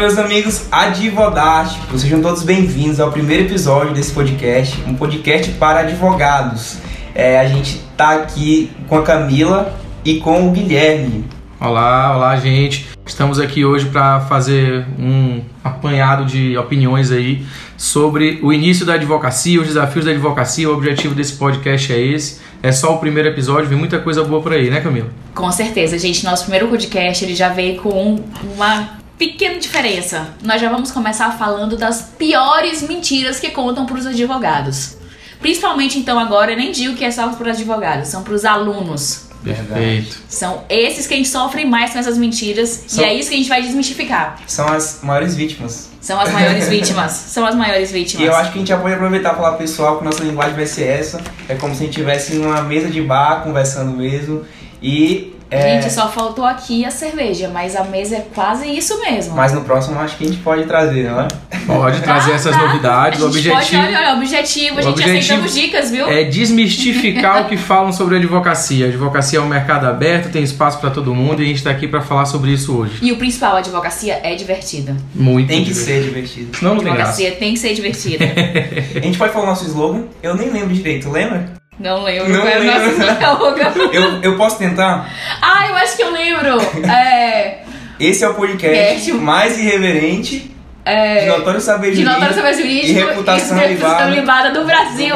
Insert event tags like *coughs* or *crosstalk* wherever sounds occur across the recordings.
meus amigos advodásticos, sejam todos bem-vindos ao primeiro episódio desse podcast, um podcast para advogados. É, a gente tá aqui com a Camila e com o Guilherme. Olá, olá, gente. Estamos aqui hoje para fazer um apanhado de opiniões aí sobre o início da advocacia, os desafios da advocacia. O objetivo desse podcast é esse. É só o primeiro episódio, vem muita coisa boa por aí, né, Camila? Com certeza, gente. Nosso primeiro podcast ele já veio com uma pequena diferença. Nós já vamos começar falando das piores mentiras que contam para os advogados. Principalmente então agora, eu nem digo que é só para os advogados, são para os alunos. Perfeito. São esses que a gente sofre mais com essas mentiras São- e é isso que a gente vai desmistificar. São as maiores vítimas. São as maiores vítimas. *laughs* São as maiores E vítimas. eu acho que a gente já pode aproveitar e falar pessoal que nossa linguagem vai ser essa. É como se a gente estivesse numa mesa de bar, conversando mesmo. E. é, Gente, só faltou aqui a cerveja, mas a mesa é quase isso mesmo. Mas no próximo acho que a gente pode trazer, não é? Pode trazer essas tá. novidades. A O objetivo pode, olha, olha, objetivo, a gente objetivo aceitamos dicas, viu? é desmistificar o que falam sobre a advocacia. A advocacia é um mercado aberto, tem espaço para todo mundo e a gente está aqui para falar sobre isso hoje. E o principal, a advocacia é divertida. Muito Tem que divertido. ser divertido. Senão não tem graça. advocacia tem que ser divertida. *laughs* A gente pode falar o nosso slogan? Eu nem lembro direito, lembra? Não lembro Não qual é o nosso lembro. slogan. *laughs* Eu, eu posso tentar? Ah, eu acho que eu lembro. *laughs* É. Esse é o podcast Podcast. mais irreverente de é notório saber de jurídico notório saber jurídico e reputação e reputação libada. libada do Brasil.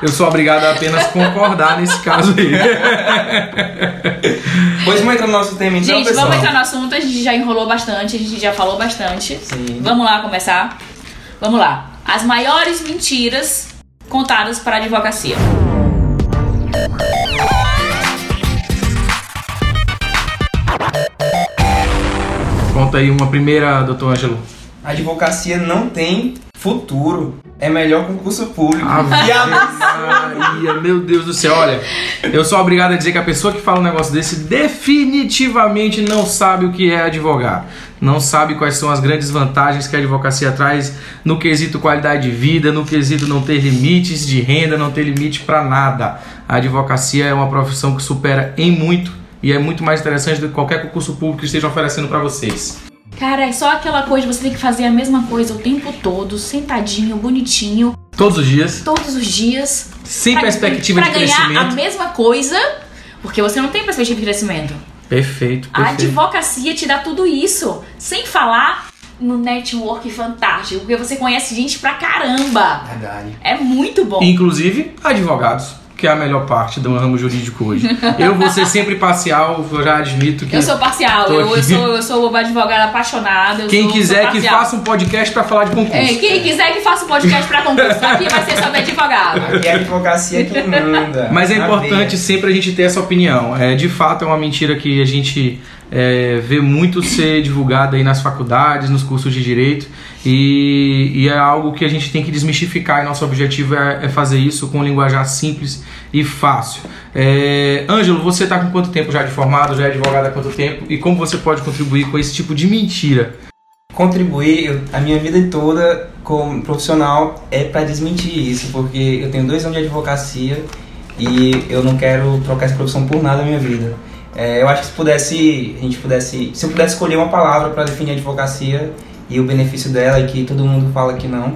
Eu sou obrigado a apenas concordar nesse caso aí. *laughs* Pois vamos entrar no nosso tema então, Gente, pessoal. vamos entrar no assunto. A gente já enrolou bastante, a gente já falou bastante. Sim. Vamos lá começar. Vamos lá. As maiores mentiras contadas para a advocacia. Conta aí uma primeira, doutor Ângelo. A advocacia não tem futuro. É melhor concurso público. Ave E a- Maria, meu Deus do céu, olha, eu sou obrigado a dizer que a pessoa que fala um negócio desse definitivamente não sabe o que é advogar. Não sabe quais são as grandes vantagens que a advocacia traz no quesito qualidade de vida, no quesito não ter limites de renda, não ter limite para nada. A advocacia é uma profissão que supera em muito e é muito mais interessante do que qualquer concurso público que estejam oferecendo para vocês. Cara, é só aquela coisa de você ter que fazer a mesma coisa o tempo todo, sentadinho, bonitinho, Todos os dias, todos os dias. sem pra- perspectiva pra de ganhar a crescimento. mesma coisa, porque você não tem perspectiva de crescimento. Perfeito, A perfeito. advocacia te dá tudo isso, sem falar no network fantástico, porque você conhece gente pra caramba. Verdade. É muito bom. Inclusive advogados, que é a melhor parte do ramo jurídico hoje. Eu vou ser sempre parcial, eu já admito que Eu sou parcial, eu, eu sou, eu sou uma advogada apaixonada. eu quem sou- quiser sou que faça um podcast pra falar de concurso. É, quem quiser que faça um podcast pra concurso, aqui vai ser sobre advogado. Aqui é a advocacia quem manda. Mas é importante veia. sempre a gente ter essa opinião. É, de fato, é uma mentira que a gente é, vê muito ser divulgada aí nas faculdades, nos cursos de direito, e, e é algo que a gente tem que desmistificar. E nosso objetivo é, é fazer isso com um linguajar simples e fácil. É, Ângelo, você está com quanto tempo já de formado? Já é advogado há quanto tempo? E como você pode contribuir com esse tipo de mentira? Contribuir, eu- a minha vida toda como profissional é pra desmentir isso, porque eu tenho dois anos de advocacia e eu não quero trocar essa profissão por nada na minha vida. É, eu acho que se pudesse, a gente pudesse, se eu pudesse escolher uma palavra para definir a advocacia e o benefício dela, e que todo mundo fala que não,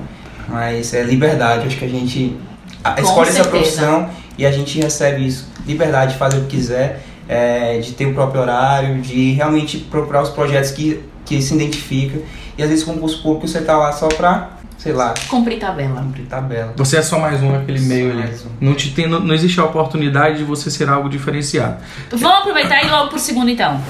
mas é liberdade. Acho que a gente Com escolhe essa certeza. profissão e a gente recebe isso, liberdade de fazer o que quiser, é, de ter o próprio horário, de realmente procurar os projetos que, que se identifica. E às vezes concurso público você tá lá só pra, sei lá, Cumprir tabela. cumprir tabela. Você é só mais um naquele meio ali. mais um. Não, te tem, não, não existe a oportunidade de você ser algo diferenciado. Vamos aproveitar e ir logo pro segundo então.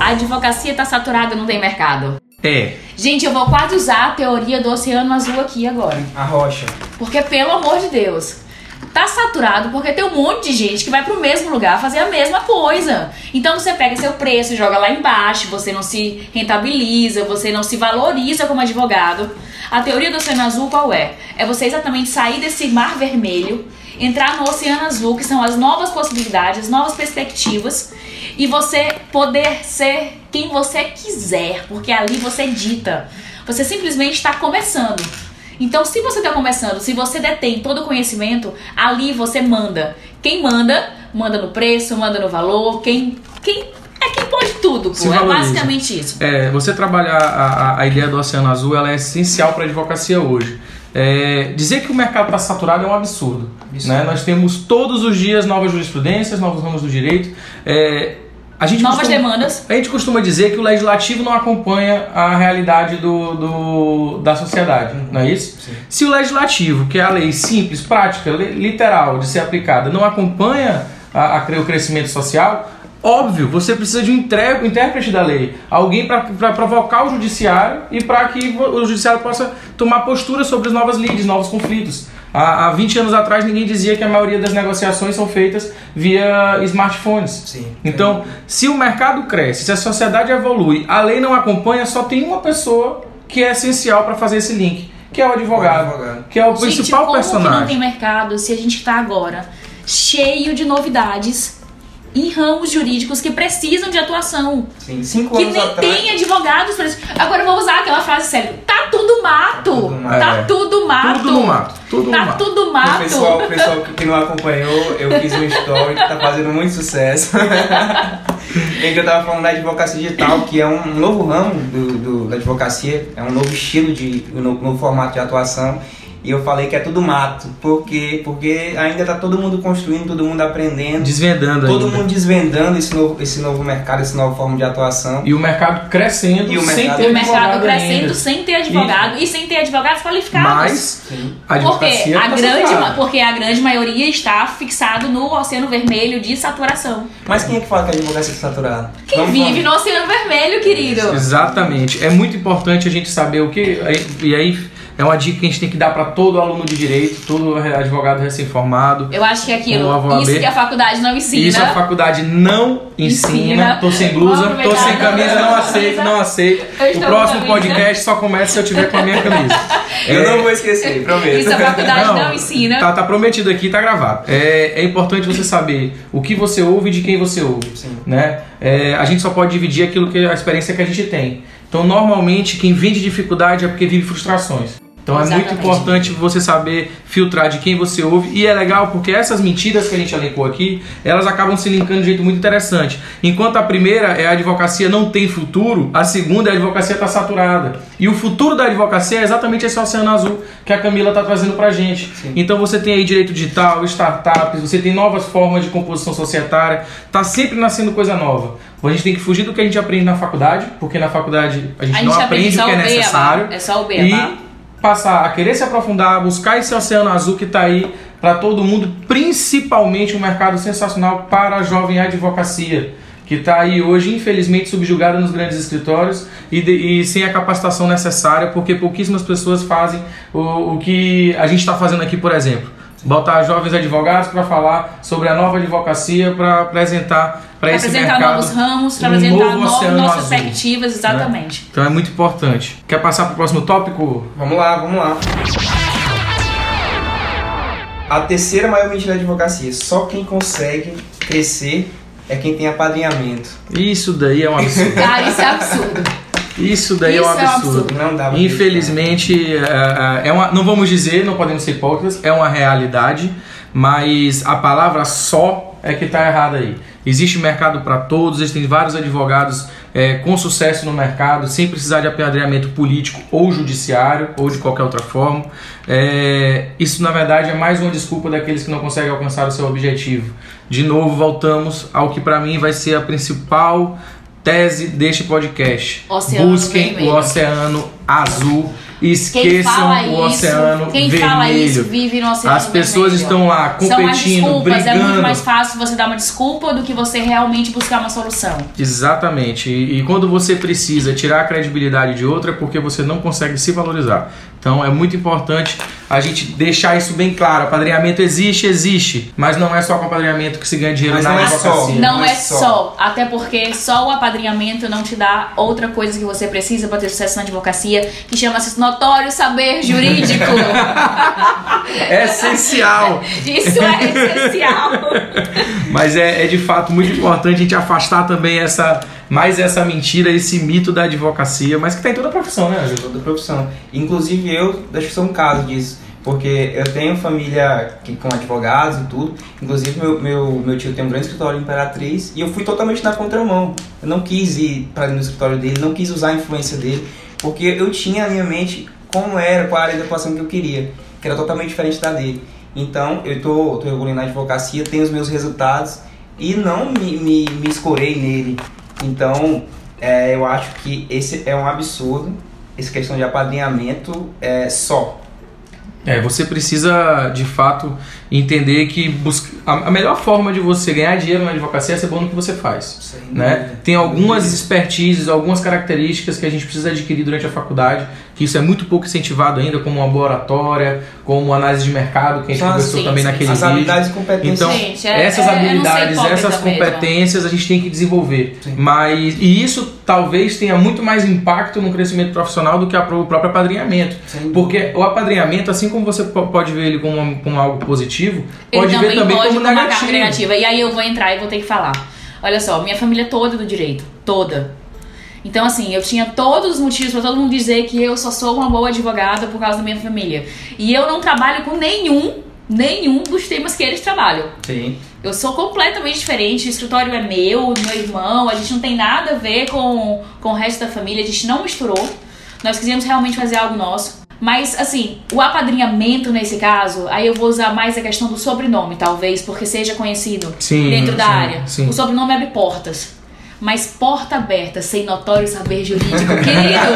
A advocacia tá saturada, não tem mercado. É, Gente, eu vou quase usar a teoria do oceano azul aqui agora. A rocha. Porque, pelo amor de Deus, tá saturado porque tem um monte de gente que vai pro mesmo lugar fazer a mesma coisa. Então você pega seu preço, joga lá embaixo, você não se rentabiliza, você não se valoriza como advogado. A teoria do oceano azul qual é? É você exatamente sair desse mar vermelho, entrar no oceano azul, que são as novas possibilidades, as novas perspectivas, e você poder ser quem você quiser, porque ali você dita. Você simplesmente está começando. Então, se você está começando, se você detém todo o conhecimento, ali você manda. Quem manda, manda no preço, manda no valor. Quem, quem É quem pode tudo, Se pô. É basicamente isso. É, você trabalhar a, a- a ideia do Oceano Azul ela é essencial para a advocacia hoje. É, dizer que o mercado está saturado é um absurdo. Absurdo. né? Nós temos todos os dias novas jurisprudências, novos ramos do direito. É, a gente Novas costuma- demandas. A gente costuma dizer que o legislativo não acompanha a realidade do, do- da sociedade, não é isso? Sim. Se o legislativo, que é a lei simples, prática, li- literal de ser aplicada, não acompanha a, a o crescimento social, óbvio, você precisa de um intré- intérprete da lei, alguém para provocar o judiciário e para que o judiciário possa tomar postura sobre as novas lides, novos conflitos. Há, há 20 anos atrás ninguém dizia que a maioria das negociações são feitas via smartphones. Sim. Então, se o mercado cresce, se a sociedade evolui, a lei não acompanha, só tem uma pessoa que é essencial para fazer esse link, que é o advogado, O advogado. que é o Gente, principal como que não personagem. tem mercado se a gente tá agora cheio de novidades em ramos jurídicos que precisam de atuação? Sim. Cinco Que anos nem atrás. tem advogados pra isso. Agora eu vou usar aquela frase séria. Tá tudo mato. tudo mato. Tá É. tudo mato. Tudo no mato, tudo Tá mato. tudo O mato. pessoal, o pessoal que não acompanhou, eu fiz um story que tá fazendo muito sucesso. em *laughs* que eu tava falando da advocacia digital, que é um novo ramo do, do- da advocacia, é um novo estilo de um novo, novo formato de atuação. E eu falei que é tudo mato, porque porque ainda tá todo mundo construindo, todo mundo aprendendo, Desvendando todo ainda. mundo desvendando esse novo, esse novo mercado, essa nova forma de atuação. E o mercado crescendo E o sem mercado- ter E o mercado advogado crescendo ainda. sem ter advogado e, sem ter advogados qualificados. Mas Sim. a porque a, tá grande, saturada. porque a grande maioria está fixado no oceano vermelho de saturação. Mas quem é que fala que a advocacia está saturada? Quem Vamos- vive no oceano vermelho, querido? Exatamente. É muito importante a gente saber o que. E aí é uma dica que a gente tem que dar para todo aluno de direito, todo advogado recém-formado. Eu acho que é aquilo, isso que a faculdade não ensina. Isso a faculdade não ensina. Ensina. Tô sem blusa, tô sem camisa, não aceito, não aceito. O próximo podcast só começa se eu tiver com a minha camisa. *laughs* Eu É, não vou esquecer, prometo. Isso a faculdade não, ensina. Tá, tá prometido aqui, tá gravado. É, é importante você saber o que você ouve e de quem você ouve. Sim. Né? É, a gente só pode dividir aquilo que a experiência que a gente tem. Então, normalmente, quem vende dificuldade é porque vive frustrações. Então é muito Exatamente. importante você saber filtrar de quem você ouve. E é legal porque essas mentiras que a gente elencou aqui, elas acabam se linkando de um jeito muito interessante. Enquanto a primeira é a advocacia não tem futuro, a segunda é a advocacia está saturada. E o futuro da advocacia é exatamente esse oceano azul que a Camila está trazendo pra gente. Sim. Então você tem aí direito digital, startups, você tem novas formas de composição societária, tá sempre nascendo coisa nova. A gente tem que fugir do que a gente aprende na faculdade, porque na faculdade a gente, A gente não aprende aprende o que é necessário. É só o E beabá. Passar a querer se aprofundar, buscar esse oceano azul que está aí para todo mundo, principalmente um mercado sensacional para a jovem advocacia, que está aí hoje, infelizmente, subjugada nos grandes escritórios e, de- e sem a capacitação necessária, porque pouquíssimas pessoas fazem o, o que a gente está fazendo aqui, por exemplo. Botar jovens advogados para falar sobre a nova advocacia, para apresentar para esse apresentar mercado novos ramos, para um apresentar novo novas perspectivas, exatamente. Então é muito importante. Quer passar para o próximo tópico? Vamos lá, vamos lá. A terceira maior mentira da advocacia. Só quem consegue crescer é quem tem apadrinhamento. Isso daí é um absurdo. Cara, *laughs* isso é absurdo. Isso daí é um Isso é um absurdo. Não dá Infelizmente, é, é uma, não vamos dizer, não podemos ser hipócritas, é uma realidade, mas a palavra só é que está errada aí. Existe mercado para todos, existem vários advogados é, com sucesso no mercado, sem precisar de apadrinhamento político ou judiciário, ou de qualquer outra forma. É, isso, na verdade, é mais uma desculpa daqueles que não conseguem alcançar o seu objetivo. De novo, voltamos ao que para mim vai ser a principal tese deste podcast. Oceano Busquem o oceano azul. Quem Esqueçam fala o isso, oceano quem vermelho. fala isso vive no oceano As pessoas vermelho. estão lá São competindo, desculpas, é brigando. muito mais fácil você dar uma desculpa do que você realmente buscar uma solução. Exatamente. E, e quando você precisa tirar a credibilidade de outra é porque você não consegue se valorizar. Então é muito importante a gente deixar isso bem claro. Apadrinhamento existe, existe, mas não é só com apadrinhamento que se ganha dinheiro Mas na não é advocacia. só. Não, não é é só. só. até porque só o apadrinhamento não te dá outra coisa que você precisa para ter sucesso na advocacia, que chama-se notório saber jurídico. *laughs* É essencial. Isso é essencial. *laughs* Mas é, é de fato muito importante a gente afastar também essa mais essa mentira, esse mito da advocacia, mas que tem toda a profissão, né, Ângelo? toda profissão. Inclusive eu, acho que sou um caso disso. Porque eu tenho família que, com advogados e tudo. Inclusive, meu, meu, meu tio tem um grande escritório em Imperatriz. E eu fui totalmente na contramão. Eu não quis ir para no escritório dele, não quis usar a influência dele. Porque eu tinha na minha mente como era, qual era a atuação que eu queria. Que era totalmente diferente da dele. Então, eu tô, tô evoluindo na advocacia, tenho os meus resultados. E não me, me, me escorei nele. Então, é, eu acho que esse é um absurdo. Essa questão de apadrinhamento é só. É, você precisa de fato entender que busca... a melhor forma de você ganhar dinheiro na advocacia é ser bom no que você faz. Né? Tem algumas expertises, algumas características que a gente precisa adquirir durante a faculdade, que isso é muito pouco incentivado ainda, como uma boa oratória, como análise de mercado, que a gente as- conversou sim, também sim, naquele As vídeo. habilidades competências. Então, Gente, é- essas é- habilidades, essas mesmo. competências a gente tem que desenvolver. Sim. Mas e isso talvez tenha muito mais impacto no crescimento profissional do que a o próprio apadrinhamento. Porque o apadrinhamento, assim como você po- pode ver ele como, como algo positivo, pode Ele ver também pode como negativo. carga negativa. E aí eu vou entrar e vou ter que falar. Olha só, minha família toda é do direito. Toda. Então, assim, eu tinha todos os motivos pra todo mundo dizer que eu só sou uma boa advogada por causa da minha família. E eu não trabalho com nenhum, nenhum dos temas que eles trabalham. Sim. Eu sou completamente diferente, o escritório é meu, do meu irmão, a gente não tem nada a ver com, com o resto da família, a gente não misturou. Nós quisemos realmente fazer algo nosso. Mas, assim, o apadrinhamento nesse caso, aí eu vou usar mais a questão do sobrenome, talvez, porque seja conhecido Sim, dentro da sim, área. sim. O sobrenome abre portas. Mas porta aberta, sem notório saber jurídico, querido,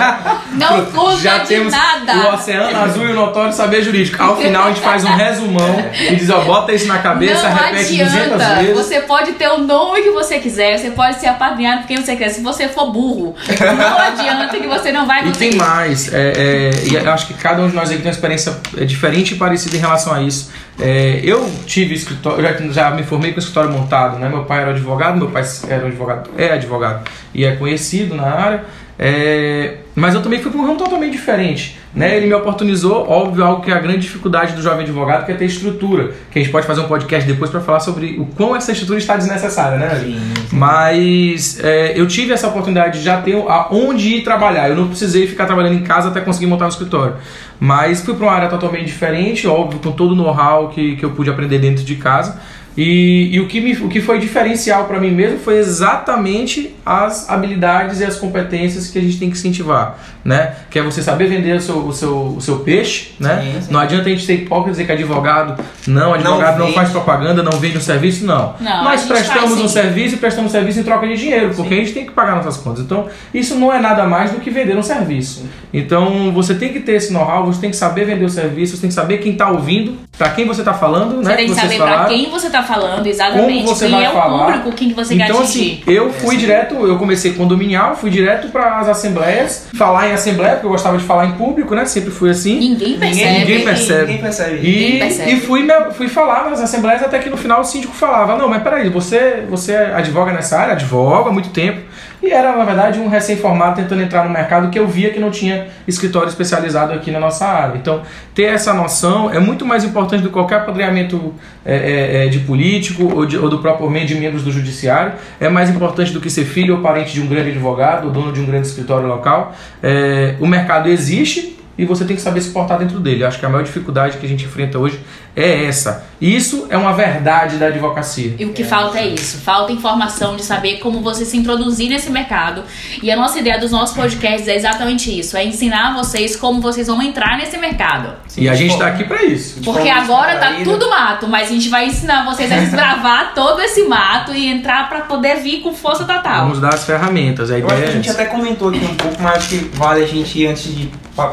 não *laughs* conta Já de temos nada. o Oceano Azul e o Notório Saber Jurídico. Ao final a gente faz um resumão e diz, ó, bota isso na cabeça, não repete 200 adianta. vezes. Você pode ter o nome que você quiser, você pode ser apadrinhado por quem você quiser. Se você for burro, não *laughs* adianta que você não vai E tem conseguir. mais, é, é, e eu acho que cada um de nós aqui tem uma experiência é, diferente e parecida em relação a isso. É, eu tive escritório, já, já me formei com escritório montado, né? Meu pai era advogado, meu pai era advogado, é advogado e é conhecido na área. é, mas eu também fui para um ramo totalmente diferente. Né? Ele me oportunizou, óbvio, algo que é a grande dificuldade do jovem advogado, que é ter estrutura. Que a gente pode fazer um podcast depois para falar sobre o quão essa estrutura está desnecessária, né? Sim, sim. Mas é, eu tive essa oportunidade de já ter aonde ir trabalhar. Eu não precisei ficar trabalhando em casa até conseguir montar um escritório. Mas fui para uma área totalmente diferente, óbvio, com todo o know-how que, que eu pude aprender dentro de casa. E, e o, que me, o que foi diferencial para mim mesmo foi exatamente as habilidades e as competências que a gente tem que incentivar, né? Que é você saber vender o seu, o seu, o seu peixe, né? Sim, sim. Não adianta a gente ser hipócrita e dizer que advogado não, advogado não, vende. faz propaganda, não vende um serviço, não. Não, Nós prestamos faz, um sim. serviço e prestamos serviço em troca de dinheiro, porque a gente tem que pagar nossas contas. Então, isso não é nada mais do que vender um serviço. Então, você tem que ter esse know-how, você tem que saber vender o serviço, você tem que saber quem está ouvindo, para quem você está falando, Você né? tem que saber pra falaram. quem você tá falando, exatamente. Como você quem vai é o falar. público, quem que você quer Então, atingir. assim, eu fui direto, eu comecei condominial, fui direto para as assembleias, falar em assembleia, porque eu gostava de falar em público, né? Sempre fui assim. Ninguém percebe. ninguém percebe. Ninguém percebe. E, percebe. e fui, me- fui falar nas assembleias até que no final o síndico falava: Não, mas peraí, você, você advoga nessa área? Advoga há muito tempo. E era, na verdade, um recém-formado tentando entrar no mercado que eu via que não tinha escritório especializado aqui na nossa área. Então, ter essa noção é muito mais importante do que qualquer apadrinhamento é, é, é, de político ou, de, ou do próprio meio de membros do judiciário. É mais importante do que ser filho ou parente de um grande advogado ou dono de um grande escritório local. É, o mercado existe e você tem que saber se portar dentro dele. Acho que a maior dificuldade que a gente enfrenta hoje é essa. Isso é uma verdade da advocacia. E o que falta é isso, falta informação de saber como você se introduzir nesse mercado. E a nossa ideia dos nossos podcasts é exatamente isso, é ensinar vocês como vocês vão entrar nesse mercado. e a gente está aqui para isso. Porque agora tá descontraída. tudo mato, mas a gente vai ensinar vocês a desbravar *laughs* todo esse mato e entrar pra poder vir com força total. Vamos dar as ferramentas. A Eu acho ideia que a é gente essa. até comentou aqui um pouco, mas acho que vale a gente, antes de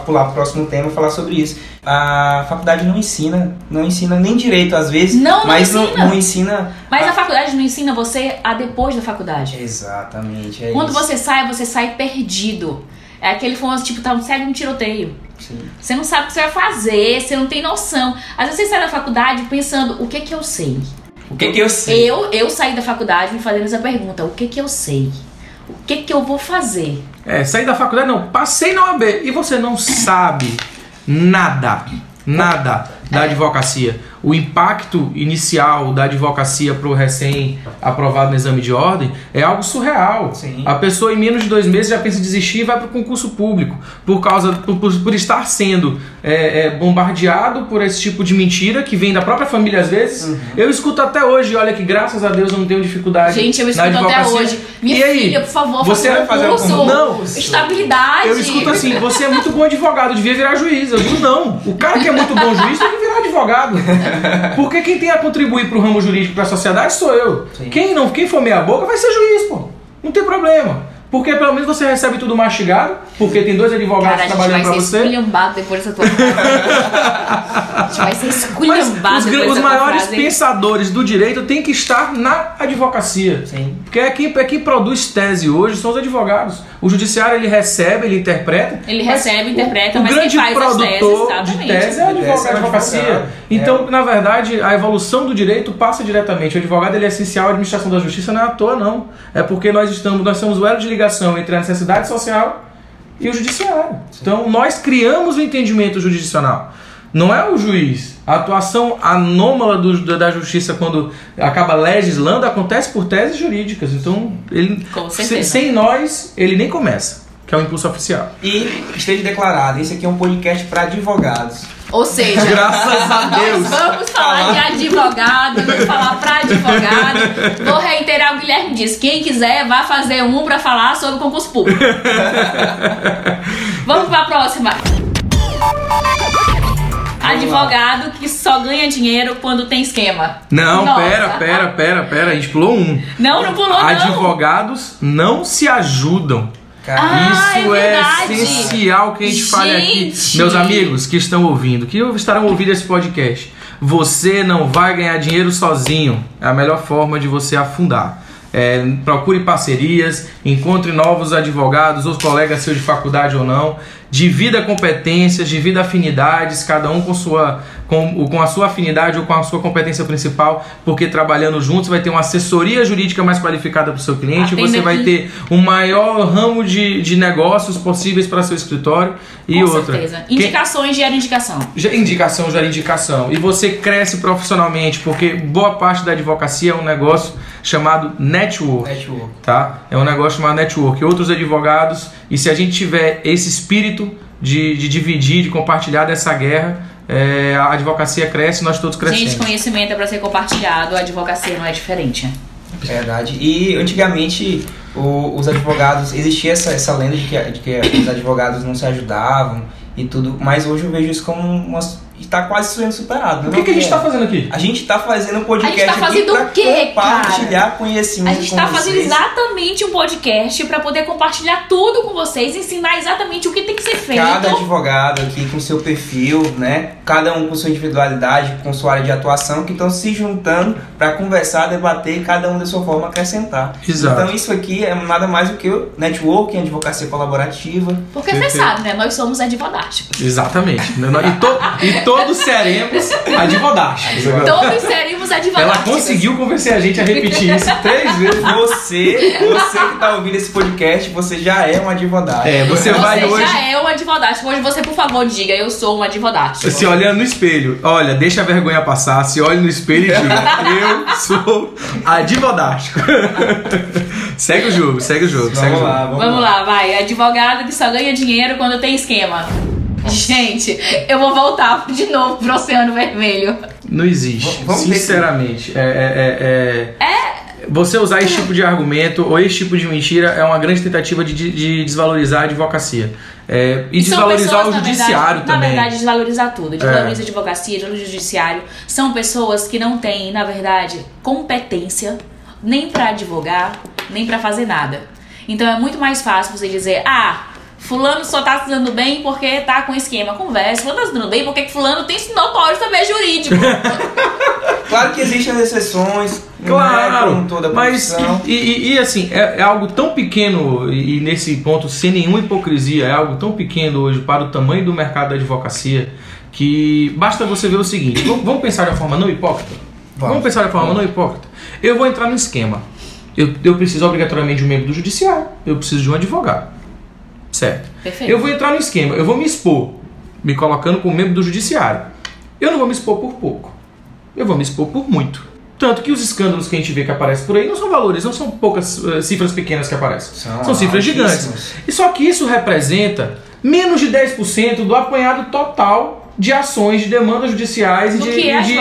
pular pro próximo tema, falar sobre isso. A faculdade não ensina, não ensina nem direito às vezes, Não, não mas ensina. Não, não ensina. Mas a- a faculdade não ensina você a depois da faculdade. Exatamente, é Quando isso. você sai, você sai perdido. É aquele famoso, tipo, tá, segue um tiroteio. Sim. Você não sabe o que você vai fazer, você não tem noção. Às vezes você sai da faculdade pensando, o que que eu sei? O que que eu sei? Eu, eu saí da faculdade me fazendo essa pergunta, o que que eu sei? O que que eu vou fazer? É, sair da faculdade, não, passei na OAB e você não sabe nada, nada. Da advocacia. O impacto inicial da advocacia para o recém-aprovado no exame de ordem é algo surreal. Sim. A pessoa em menos de dois meses já pensa em desistir e vai para o concurso público por causa por, por- por estar sendo é, é, bombardeado por esse tipo de mentira que vem da própria família às vezes. Uhum. Eu escuto até hoje, olha que graças a Deus eu não tenho dificuldade. Gente, eu na escuto até hoje. Minha e aí? filha, por favor, Você vai um fazer um curso. concurso? Estabilidade. Eu escuto assim, você é muito bom advogado, devia virar juiz. Eu digo, não. O cara que é muito bom juiz tem que virar advogado. *laughs* Porque quem tem a contribuir pro ramo jurídico, pra sociedade, sou eu. Sim. Quem não, quem for meia boca vai ser juiz, pô. Não tem problema. Porque pelo menos você recebe tudo mastigado, porque tem dois advogados Cara, a gente trabalhando vai pra ser você. esculhambado depois dessa tua a gente vai ser esculhambado os, depois os dessa tua maiores frase. pensadores do direito têm que estar na advocacia. Sim. Porque é quem, é quem produz tese hoje são os advogados. O judiciário ele recebe, ele interpreta. Ele recebe, o- interpreta, o mas grande quem faz as produtor teses, de tese é é o advoga- a advocacia. advogado. Então, na verdade, a evolução do direito passa diretamente. O advogado ele é essencial, a administração da justiça não é à toa, não. É porque nós estamos, nós somos o elo de ligação entre a necessidade social e o judiciário. Então, nós criamos o entendimento jurisdicional. Não é o juiz. A atuação anômala do- da justiça quando acaba legislando acontece por teses jurídicas. Então, ele, se- sem nós, ele nem começa, que é o impulso oficial. E esteja declarado, esse aqui é um podcast para advogados. Ou seja, Graças a *laughs* Deus. nós vamos falar de advogado, vamos falar pra advogado. Vou reiterar o que o Guilherme disse. Quem quiser, vá fazer um pra falar sobre concurso público. *laughs* vamos pra próxima. Advogado que só ganha dinheiro quando tem esquema. Não, Nossa. pera, pera, pera, pera. A gente pulou um. Não, não pulou, não. Advogados não se ajudam. Ah, Isso é é, essencial que a gente, fale aqui. Gente. Meus amigos que estão ouvindo, que estarão ouvindo esse podcast. Você não vai ganhar dinheiro sozinho. É a melhor forma de você afundar. É, procure parcerias, encontre novos advogados ou colegas seus de faculdade ou não. Divida competências, divida afinidades, cada um com, sua, com, com a sua afinidade ou com a sua competência principal, porque trabalhando juntos vai ter uma assessoria jurídica mais qualificada para o seu cliente, Atenda você vai aqui. ter um maior ramo de, de negócios possíveis para seu escritório e Com outra. certeza. Quem- Indicações gera indicação. indicação gera indicação. E você cresce profissionalmente, porque boa parte da advocacia é um negócio chamado network. network. Tá? É um negócio chamado network. Outros advogados, e se a gente tiver esse espírito de, de dividir, de compartilhar dessa guerra, é, a advocacia cresce nós todos crescemos. Gente, conhecimento é pra ser compartilhado, a advocacia não é diferente. Verdade. E antigamente o- os advogados, existia essa, essa lenda de que, de que os advogados não se ajudavam e tudo, mas hoje eu vejo isso como uma. Está quase sendo superado. O que, que a gente está fazendo aqui? A gente tá fazendo um podcast A gente tá aqui fazendo pra o quê, compartilhar A conhecimento gente com tá fazendo exatamente um podcast pra poder compartilhar tudo com vocês, ensinar exatamente o que tem que ser feito. Cada advogado aqui com seu perfil, né? Cada um com sua individualidade, com sua área de atuação, que estão se juntando para conversar, debater e cada um da sua forma acrescentar. Exato. Então isso aqui é nada mais do que o networking, advocacia colaborativa. Porque você sabe, né? Nós somos advogásticos. Exatamente. E, to- e todos seremos advodásticos. Todos seríamos Ela advogásticos. conseguiu convencer a gente a repetir isso três vezes. Você, você que tá ouvindo esse podcast, você já é um advogado. É, você vai Você hoje já é um advogástico. Hoje você, por favor, diga, eu sou um advogástico. se olhando no espelho. Olha, deixa a vergonha passar, se olhe no espelho e diga: Eu sou advodástico. segue o jogo, segue o jogo, segue o Vamos jogo. lá, vamos, Vamos lá, vai. Advogado que só ganha dinheiro quando tem esquema. *laughs* Gente, eu vou voltar de novo pro Oceano Vermelho. Não existe. V- vamos ver se- Sinceramente. É, é, é, é- Você usar esse tipo de argumento ou esse tipo de mentira é uma grande tentativa de, de- de desvalorizar a advocacia. É, e São desvalorizar pessoas, o na judiciário verdade, também. É. Na verdade, desvalorizar tudo. Desvaloriza a advocacia, desvaloriza o judiciário. São pessoas que não têm, na verdade, competência nem pra advogar, nem pra fazer nada. Então é muito mais fácil você dizer, ah, fulano só tá se dando bem porque tá com esquema. Conversa, fulano tá se dando bem porque que fulano tem notório saber jurídico. *laughs* Claro que existem as exceções, não é Claro, como toda mas profissão. e, e- e, assim, é, é algo tão pequeno, e, e nesse ponto, sem nenhuma hipocrisia, é algo tão pequeno hoje para o tamanho do mercado da advocacia que basta você ver o seguinte: vamos, vamos pensar de uma forma não hipócrita? Vamos, Vamos. pensar de uma forma não hipócrita. Eu vou entrar no esquema. Eu, eu preciso obrigatoriamente de um membro do judiciário, eu preciso de um advogado. Certo? Perfeito. Eu vou entrar no esquema, eu vou me expor, me colocando como membro do judiciário. Eu não vou me expor por pouco. eu vou me expor por muito. Tanto que os escândalos que a gente vê que aparecem por aí não são valores, não são poucas uh, cifras pequenas que aparecem. São São, cifras gigantes. E só que isso representa menos de 10% do apanhado total de ações, de demandas judiciais e de, que é e de,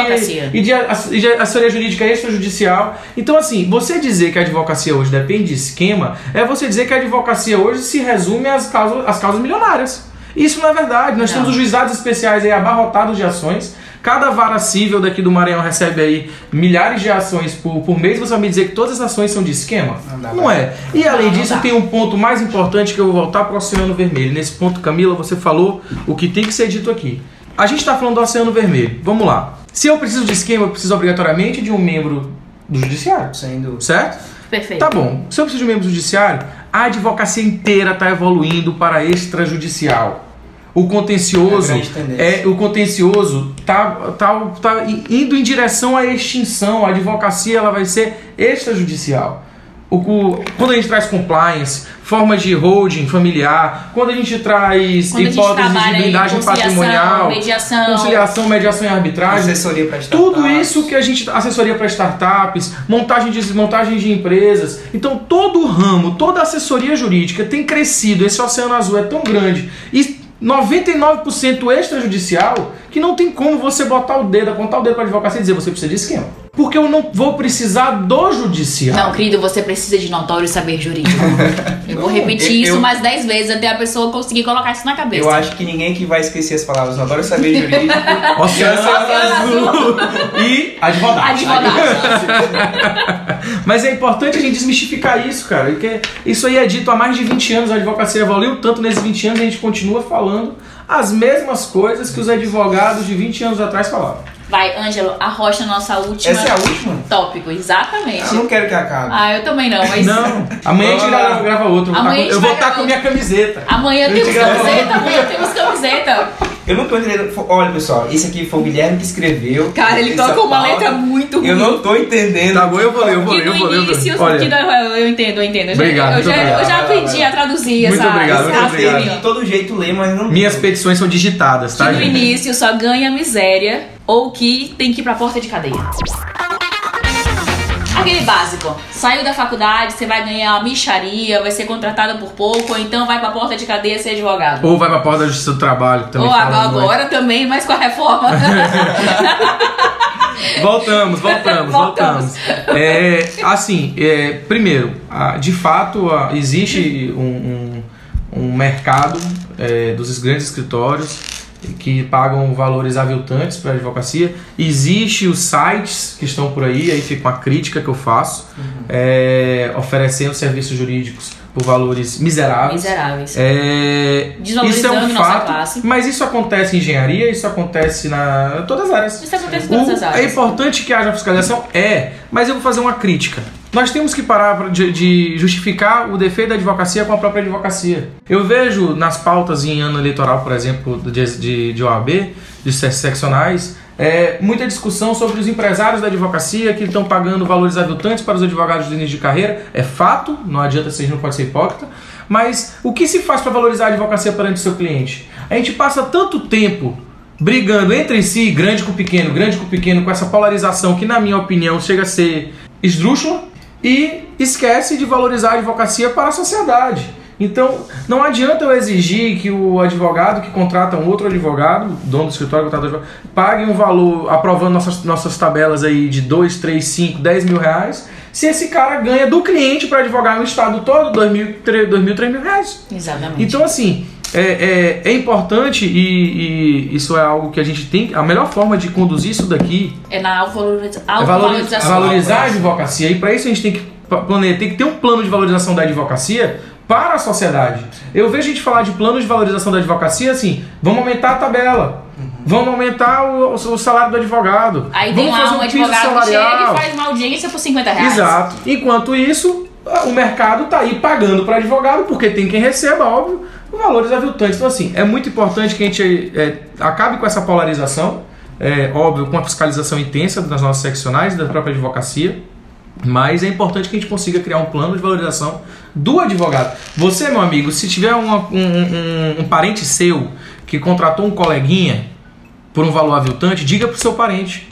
e de, e de assessoria jurídica extrajudicial. Então, assim, você dizer que a advocacia hoje depende de esquema é você dizer que a advocacia hoje se resume às causas, às causas milionárias. Isso não é verdade. Nós Não. temos os juizados especiais aí abarrotados de ações. Cada vara civil daqui do Maranhão recebe aí milhares de ações por, por mês. Você vai me dizer que todas as ações são de esquema? Não dá Não é. E além disso, tem um ponto mais importante que eu vou voltar para o Oceano Vermelho. Nesse ponto, Camila, você falou o que tem que ser dito aqui. A gente está falando do Oceano Vermelho. Vamos lá. Se eu preciso de esquema, eu preciso obrigatoriamente de um membro do judiciário. Sem dúvida. Certo? Perfeito. Tá bom. Se eu preciso de um membro do judiciário, a advocacia inteira está evoluindo para extrajudicial. O contencioso É é o contencioso tá, tá, tá indo em direção à extinção. A advocacia ela vai ser extrajudicial. O, o- quando a gente traz compliance, formas de holding familiar, quando a gente traz Quando hipóteses de blindagem patrimonial, mediação. conciliação, mediação e arbitragem, Assessoria para startups. tudo isso que a gente. Assessoria para startups, montagem de, montagem de empresas. Então, todo o ramo, toda a assessoria jurídica tem crescido. Esse oceano azul é tão grande. E 99% extrajudicial que não tem como você botar o dedo, apontar o dedo para a advocacia e dizer você precisa de esquema. Porque eu não vou precisar do judicial. Não, querido, você precisa de notório saber jurídico. *laughs* Eu vou repetir Eu- isso eu- mais 10 vezes até a pessoa conseguir colocar isso na cabeça. Eu acho que ninguém que vai esquecer as palavras. Adoro saber jurídico. *laughs* Oceano Oceano azul *laughs* e advogado. Advogado. Mas é importante a gente desmistificar isso, cara. Porque isso aí é dito há mais de 20 anos, a advocacia evoluiu tanto nesses 20 anos, a gente continua falando as mesmas coisas que os advogados de 20 anos atrás falavam. Vai, Ângelo, arrocha a nossa última Essa é a última? tópico, exatamente. Eu não quero que acabe. Ah, eu também não, mas. Não, amanhã a gente grava, grava outro. Eu vou Amanhã eu vou estar com a minha camiseta. Amanhã temos camiseta, amanhã temos camiseta. Eu não tô entendendo. Olha, pessoal, esse aqui foi o Guilherme que escreveu. Cara, ele essa colocou uma pauta. letra muito ruim. Eu não tô entendendo. Tá bom, eu vou ler, eu vou Que ler, eu vou ler. início, Olha, que eu entendo, eu entendo. Eu já- Obrigado, eu, já, obrigado. eu já aprendi a traduzir Muito essa, obrigado, esse muito Eu obrigado. de todo jeito ler, mas não. minhas petições são digitadas, Que tá, no gente? início só ganha miséria ou que tem que ir pra porta de cadeia. Aquele básico. Saiu da faculdade, você vai ganhar uma micharia, vai ser contratada por pouco, ou então vai pra porta de cadeia ser advogado. Ou vai pra porta da Justiça do Trabalho, que também Ou agora, agora também, mas com a reforma. *laughs* Voltamos, voltamos, voltamos. Voltamos. É, assim, é, primeiro, de fato existe um, um- um mercado é, dos grandes escritórios que pagam valores aviltantes para a advocacia. Existe os sites que estão por aí, aí fica uma crítica que eu faço, é, oferecendo serviços jurídicos por valores miseráveis. Miseráveis. É, isso é um fato, classe. mas isso acontece em engenharia, isso acontece na todas as áreas. Isso acontece em todas O- as é áreas. importante que haja fiscalização? É, mas eu vou fazer uma crítica. Nós temos que parar de, de justificar o defeito da advocacia com a própria advocacia. Eu vejo nas pautas em ano eleitoral, por exemplo, de, de, de OAB, de se- seccionais, é, muita discussão sobre os empresários da advocacia que estão pagando valores aviltantes para os advogados de início de carreira. É fato, não adianta, vocês não pode ser hipócrita. Mas o que se faz para valorizar a advocacia perante o seu cliente? A gente passa tanto tempo brigando entre si, grande com pequeno, grande com pequeno, com essa polarização que, na minha opinião, chega a ser esdrúxula e esquece de valorizar a advocacia para a sociedade. Então, não adianta eu exigir que o advogado que contrata um outro advogado, dono do escritório, contrata advogado, pague um valor, aprovando nossas, nossas tabelas aí de 2, 3, 5, 10 mil reais, se esse cara ganha do cliente para advogar no estado todo 2 mil, 3 mil, 3 mil reais. Exatamente. Então, assim, é, é, é importante e, e isso é algo que a gente tem. A melhor forma de conduzir isso daqui É na autovaloriza- é valoriza- valorizar a advocacia. E para isso a gente tem que planejar, tem que ter um plano de valorização da advocacia para a sociedade. Eu vejo a gente falar de plano de valorização da advocacia assim: vamos aumentar a tabela. Vamos aumentar o, o salário do advogado. Aí tem vamos lá fazer um piso advogado que chega e faz uma audiência por 50 reais. Exato. Enquanto isso, o mercado está aí pagando para advogado, porque tem quem receba, óbvio, valores aviltantes. Então, assim, é muito importante que a gente é, acabe com essa polarização, é, óbvio, com a fiscalização intensa das nossas seccionais, da própria advocacia. Mas é importante que a gente consiga criar um plano de valorização do advogado. Você, meu amigo, se tiver uma- um, um- um parente seu que contratou um coleguinha por um valor aviltante, diga pro seu parente.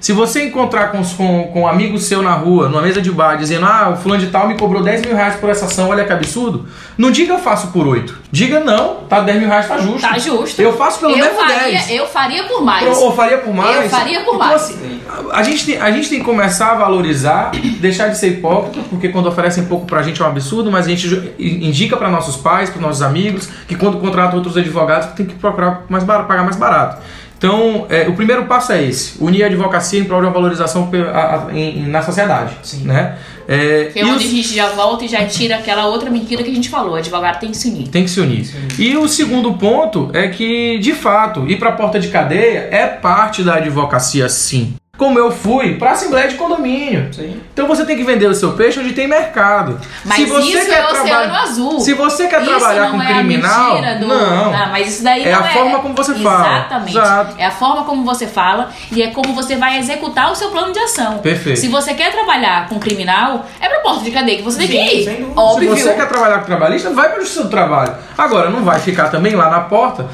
Se você encontrar com, com, com um amigo seu na rua, numa mesa de bar, dizendo, ah, o fulano de tal me cobrou 10 mil reais por essa ação, olha que absurdo, não diga eu faço por 8. Diga não, tá 10 mil reais tá justo. Tá justo. Eu faço pelo eu menos faria, 10. Eu faria por mais. Ou, ou faria por mais? Eu faria por Então, mais. assim, a, gente tem, a gente tem que começar a valorizar, *coughs* deixar de ser hipócrita, porque quando oferecem pouco pra gente é um absurdo, mas a gente indica pra nossos pais, pros nossos amigos, que quando contratam outros advogados tem que procurar mais barato, pagar mais barato. Então, é, o primeiro passo é esse: unir a advocacia em prol de uma valorização pe- a- a- em- em- na sociedade. Sim. Né? É, Que é e onde os- a gente já volta e já tira aquela outra mentira que a gente falou. O advogado tem que se unir. Tem que se unir. E o segundo ponto é que, de fato, ir para a porta de cadeia é parte da advocacia, sim. Como eu fui para a Assembleia de Condomínio. Sim. Então você tem que vender o seu peixe onde tem mercado. Mas se você isso quer é o trabalhar- oceano azul. Se você quer Isso trabalhar não com é criminal, do- não. Ah, mas isso daí É não a forma como você fala. Exatamente. Exato. É a forma como você fala e é como você vai executar o seu plano de ação. Perfeito. Se você quer trabalhar com criminal, é pra porta de cadeia que você tem Sim, que ir. Óbvio. Se você quer trabalhar com trabalhista, vai para justiça do trabalho. Agora, não vai ficar também lá na porta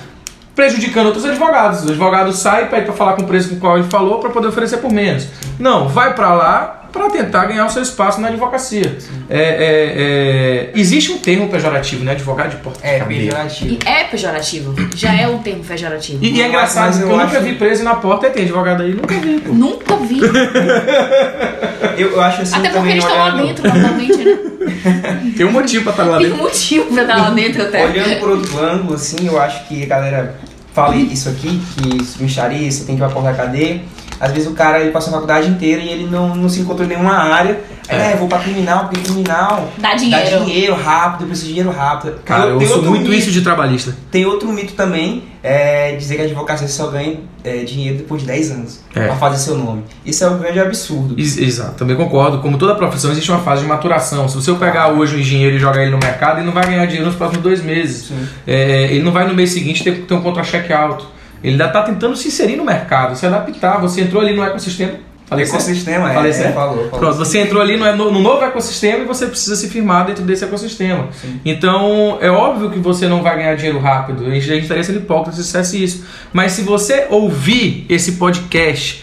prejudicando outros advogados. O advogado sai, pede para falar com o preço com o qual ele falou para poder oferecer por menos. Não, vai para lá para tentar ganhar o seu espaço na advocacia. É, é, é, existe um termo pejorativo, né? Advogado de porta de É, cadeia. pejorativo. E é pejorativo. Já é um termo pejorativo. E, e é engraçado, porque eu eu, nunca acho- vi preso na porta e tem advogado aí, nunca vi. pô. Nunca vi. *laughs* Eu, eu acho assim Até porque eles estão lá olhando- dentro, normalmente, né? *laughs* Tem um motivo para estar lá Tem um dentro. motivo pra estar lá dentro até. Olhando por outro ângulo, assim, eu acho que a galera fala isso aqui, que micharia, você tem que ir pra porta da cadeia. Às vezes o cara ele passa a faculdade inteira e ele não, não se encontrou em nenhuma área. É. é, eu vou pra criminal, porque criminal Dá dá dinheiro. dinheiro rápido, eu preciso de dinheiro rápido. Cara, eu ouço outro muito mito- isso de trabalhista. Tem outro mito também, é dizer que a advocacia só ganha é, dinheiro depois de 10 anos É. pra fazer seu nome. Isso é um grande absurdo. Ex- Exato, também concordo. Como toda profissão, existe uma fase de maturação. Se você pegar hoje um engenheiro e jogar ele no mercado, ele não vai ganhar dinheiro nos próximos dois meses. É, ele não vai no mês seguinte ter, ter um contra-cheque alto. Ele ainda está tentando se inserir no mercado, se adaptar. Você entrou ali no ecossistema. Falei certo? Ecossistema, é, Falei é, certo? falou, falou. Pronto, você entrou ali no, no novo ecossistema e você precisa se firmar dentro desse ecossistema. Sim. Então, é óbvio que você não vai ganhar dinheiro rápido. A gente, a gente estaria sendo hipócrita se dissesse isso. Mas se você ouvir esse podcast,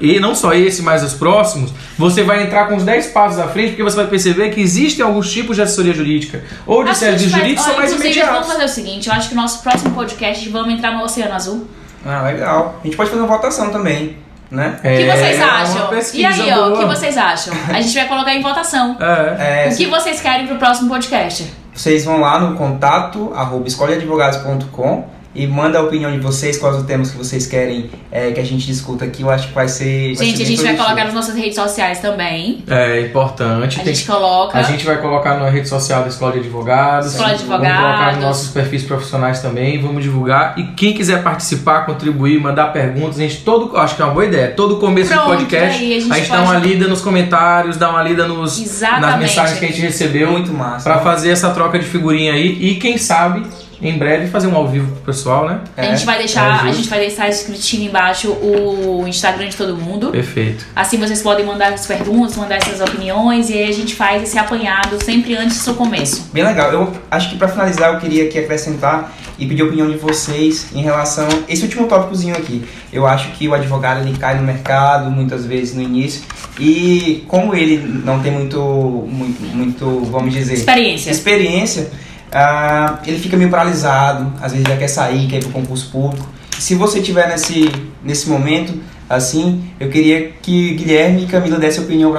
e não só esse, mas os próximos, você vai entrar com os 10 passos à frente, porque você vai perceber que existem alguns tipos de assessoria jurídica ou de serviços jurídicos são mais inclusive, Vamos imediatos. fazer o seguinte, eu acho que no nosso próximo podcast vamos entrar no Oceano Azul. Ah, legal. A gente pode fazer uma votação também, né? O que vocês É acham? E aí, ó, o que vocês acham? A gente vai colocar em votação. É. É, O que vocês querem pro próximo podcast? Vocês vão lá no contato, arroba escolheadvogados.com e manda a opinião de vocês, quais os temas que vocês querem é, que a gente discuta aqui. Eu acho que vai ser. vai Gente, ser a gente vai produtivo. colocar nas nossas redes sociais também. É importante. A Tem- gente coloca. A gente vai colocar na rede social da Escola de Advogados. Escola de Vamos colocar Advogados. nos nossos perfis profissionais também. Vamos divulgar. E quem quiser participar, contribuir, mandar perguntas, a gente todo. Acho que é uma boa ideia. Todo começo Pronto, do podcast, daí a a gente gente, dá pode- uma lida nos comentários, dá uma lida nos, nas mensagens que a gente recebeu. Muito massa. Pra fazer essa troca de figurinha aí. E quem sabe, em breve, fazer um ao vivo pro pessoal, né? A gente vai é deixar, a justo. gente vai deixar escritinho embaixo o Instagram de todo mundo. Perfeito. Assim vocês podem mandar as perguntas, mandar essas opiniões e aí a gente faz esse apanhado sempre antes do seu começo. Bem legal. Eu acho que pra finalizar eu queria aqui acrescentar e pedir a opinião de vocês em relação a esse último tópicozinho aqui. Eu acho que o advogado ele cai no mercado muitas vezes no início e como ele não tem muito, muito, muito vamos dizer, Experiência. experiência, ah, ele fica meio paralisado, às vezes já quer sair, quer ir pro concurso público. Se você tiver nesse, nesse momento, assim, eu queria que Guilherme e Camila dessem opinião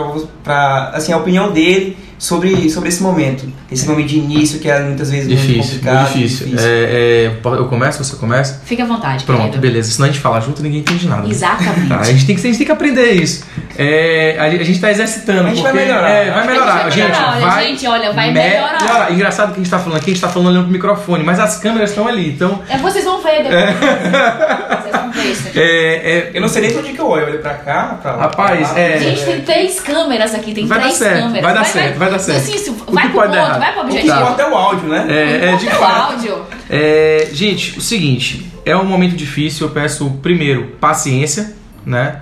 para assim, a opinião dele sobre, sobre esse momento. Esse momento de início que é muitas vezes muito Difícil, complicado. muito difícil. É, é, eu começo, você começa? Fique à vontade, Pronto, querido. beleza. Senão a gente fala junto e ninguém entende nada. né? Exatamente. Tá, a, gente tem que, a gente tem que aprender isso. É, a, gente- a gente tá exercitando. A gente vai porque, melhorar. É, vai melhorar. A gente vai melhorar, olha, vai gente, olha, vai melhorar. melhorar. Engraçado que a gente tá falando aqui, a gente tá falando olhando pro microfone, mas as câmeras estão ali. Então, É, vocês vão ver depois. Vocês vão ver isso aqui. É, é, Eu não sei nem pra onde que eu olho, eu olho pra cá, pra lá. Rapaz, pra lá. é- Gente, tem três câmeras aqui, tem Vai dar três certo, câmeras. vai dar certo, vai dar certo. Assim, isso, O vai que pro pode dar ponto, vai pro O que objetivo. importa é o áudio, né? é, é de o fato. áudio. É, gente, o seguinte, é um momento difícil, eu peço primeiro paciência, né?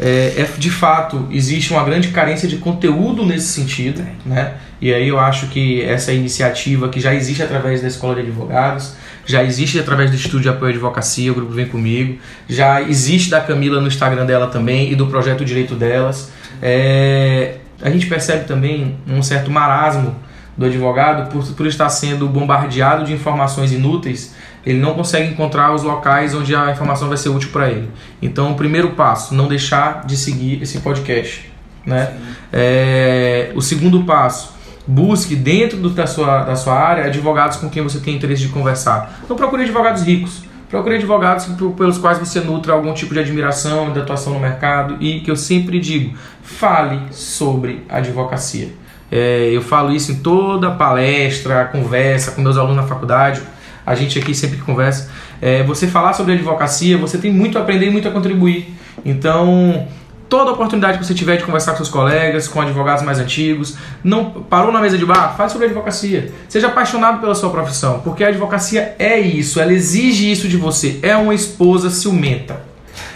É, é, de fato, existe uma grande carência de conteúdo nesse sentido, né? E aí eu acho que essa iniciativa que já existe através da Escola de Advogados, já existe através do Instituto de Apoio à Advocacia, o grupo Vem Comigo, já existe da Camila no Instagram dela também e do projeto Direito Delas. É, a gente percebe também um certo marasmo do advogado por, por estar sendo bombardeado de informações inúteis, ele não consegue encontrar os locais onde a informação vai ser útil para ele. Então, o primeiro passo, não deixar de seguir esse podcast. Né? É, o segundo passo, busque dentro do, da, sua, da sua área advogados com quem você tem interesse de conversar. Não procure advogados ricos. Procure advogados pelos quais você nutra algum tipo de admiração, de atuação no mercado e que eu sempre digo, fale sobre advocacia. É, eu falo isso em toda palestra, conversa com meus alunos na faculdade, a gente aqui sempre conversa. É, você falar sobre advocacia, você tem muito a aprender e muito a contribuir. Então, toda oportunidade que você tiver de conversar com seus colegas, com advogados mais antigos, não parou na mesa de bar, fale sobre advocacia. Seja apaixonado pela sua profissão, porque a advocacia é isso, ela exige isso de você. É uma esposa ciumenta.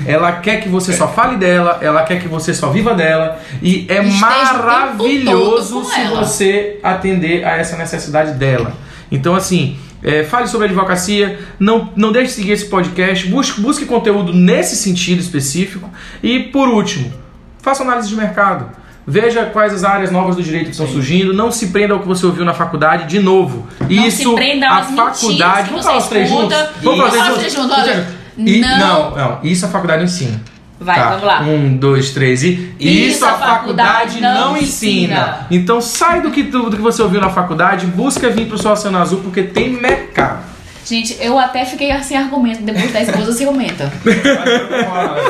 Ela quer que você só fale dela, ela quer que você só viva dela e é Esteja maravilhoso se ela. você atender a essa necessidade dela. Então assim, é, fale sobre advocacia, não, não deixe de seguir esse podcast, busque, busque conteúdo nesse sentido específico e por último, faça análise de mercado. Veja quais as áreas novas do direito que estão surgindo. Não se prenda ao que você ouviu na faculdade de novo. Não Isso, se prenda a faculdade. Vamos falar os três juntos? Vamos falar os três juntos? não, Não. não. Isso a faculdade ensina. Vai, Tá? vamos lá. Um, dois, três e. Isso a faculdade não ensina. Então sai do que, do, do que você ouviu na faculdade, busca vir pro seu Oceano Azul, porque tem mercado. Gente, eu até fiquei sem argumento depois da esposa ciumenta. *laughs*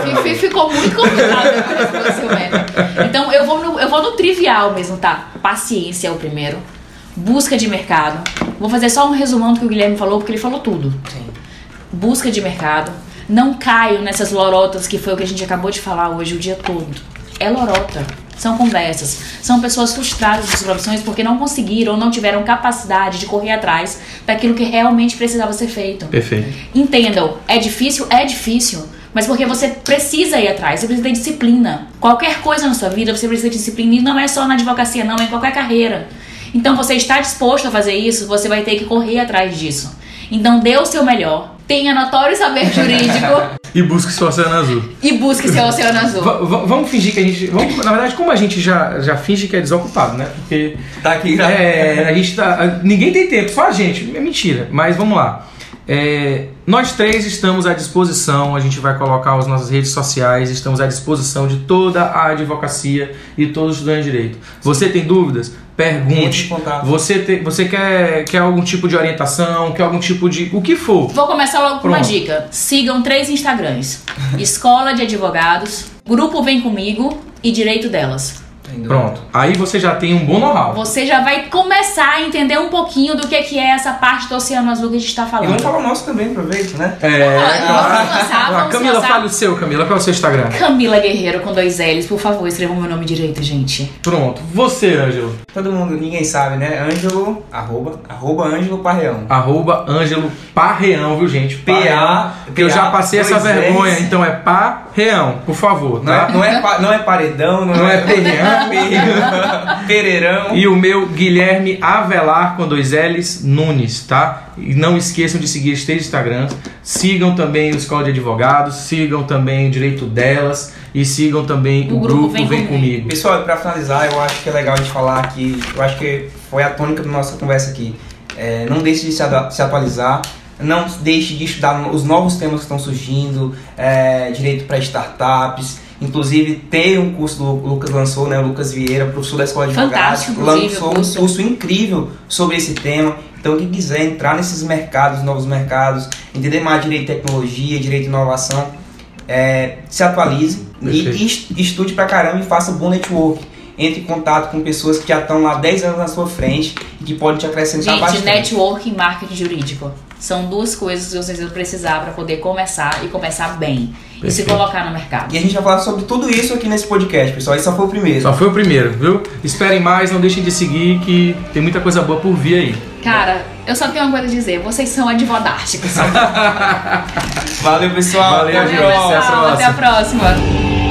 Fi- fi- Ficou muito complicado depois da esposa ciumenta. Então eu vou, no, eu vou no trivial mesmo, tá? Paciência é o primeiro. Busca de mercado. Vou fazer só um resumão do que o Guilherme falou, porque ele falou tudo. Sim. Busca de mercado. Não caio nessas lorotas que foi o que a gente acabou de falar hoje o dia todo. É lorota. São conversas. São pessoas frustradas das profissões porque não conseguiram ou não tiveram capacidade de correr atrás daquilo que realmente precisava ser feito. Perfeito. Entendam, é difícil? É difícil. Mas porque você precisa ir atrás, você precisa ter disciplina. Qualquer coisa na sua vida você precisa ter disciplina. E não é só na advocacia, não, é em qualquer carreira. Então você está disposto a fazer isso, você vai ter que correr atrás disso. Então dê o seu melhor, tenha notório saber jurídico *laughs* E busque seu Oceano Azul. e busque seu oceano azul. Va- vamos fingir que a gente. Vamos, na verdade, como a gente já, já finge que é desocupado, né? Porque Tá aqui já. É, a gente tá. Ninguém tem tempo, só a gente. É mentira. Mas vamos lá. É, nós três estamos à disposição, a gente vai colocar as nossas redes sociais, estamos à disposição de toda a advocacia e todos os estudantes de direito. Você tem dúvidas? Pergunte. Você, te- você quer, quer algum tipo de orientação, quer algum tipo de. o que for. Vou começar logo com uma Pronto. dica. Sigam três Instagrams: Escola de Advogados, Grupo Vem Comigo e Direito Delas. Entendeu? Pronto. Aí você já tem um bom know-how. Você já vai começar a entender um pouquinho do que, que é essa parte do Oceano Azul que a gente está E falando. vamos falar o nosso também, aproveita, né? É, Vamos claro. lançar, Ah, vamos Camila, lançar. fale o seu, Camila. Qual é o seu Instagram? Camila Guerreiro com dois L's, por favor, escrevam meu nome direito, gente. Pronto. Você, Ângelo. Todo mundo, ninguém sabe, né? Ângelo, arroba, arroba Ângelo Parreão. Arroba Ângelo Parreão, viu, gente? PA, Parreão, Porque eu já passei essa vergonha, Ls. então é Parreão, por favor, Não tá? é, não, é, não é paredão, não, Não é perreão. Pereirão. E o meu Guilherme Avelar com dois L's Nunes, tá? E não esqueçam de seguir este Instagram. Sigam também o Escola de Advogados, sigam também o Direito Delas e sigam também o, O grupo, grupo Vem, Vem Comigo. Pessoal, pra finalizar, eu acho que é legal a gente falar que eu acho que foi a tônica da nossa conversa aqui. É, não deixe de se, se atualizar, não deixe de estudar os novos temas que estão surgindo, é, direito para startups. Inclusive, tem um curso do o Lucas lançou, né? O Lucas Vieira, professor da Escola de Fantástico, Advogados, lançou curso. um curso incrível sobre esse tema. Então, quem quiser entrar nesses mercados, novos mercados, entender mais direito e tecnologia, direito e inovação, é, se atualize e, Perfeito. e est- estude pra caramba e faça bom network. Entre em contato com pessoas que já estão lá 10 anos na sua frente e que podem te acrescentar Gente, bastante. network e marketing jurídico. São duas coisas que vocês vão precisar para poder começar e começar bem. E se Perfeito. colocar no mercado. E a gente vai falar sobre tudo isso aqui nesse podcast, pessoal. Esse só foi o primeiro. Só foi o primeiro, viu? Esperem mais, não deixem de seguir que tem muita coisa boa por vir aí. Cara, eu só tenho uma coisa a dizer. Vocês são advodásticos. *laughs* Valeu, pessoal. Valeu. Valeu, próxima. Até a pessoal. Até a próxima. próxima.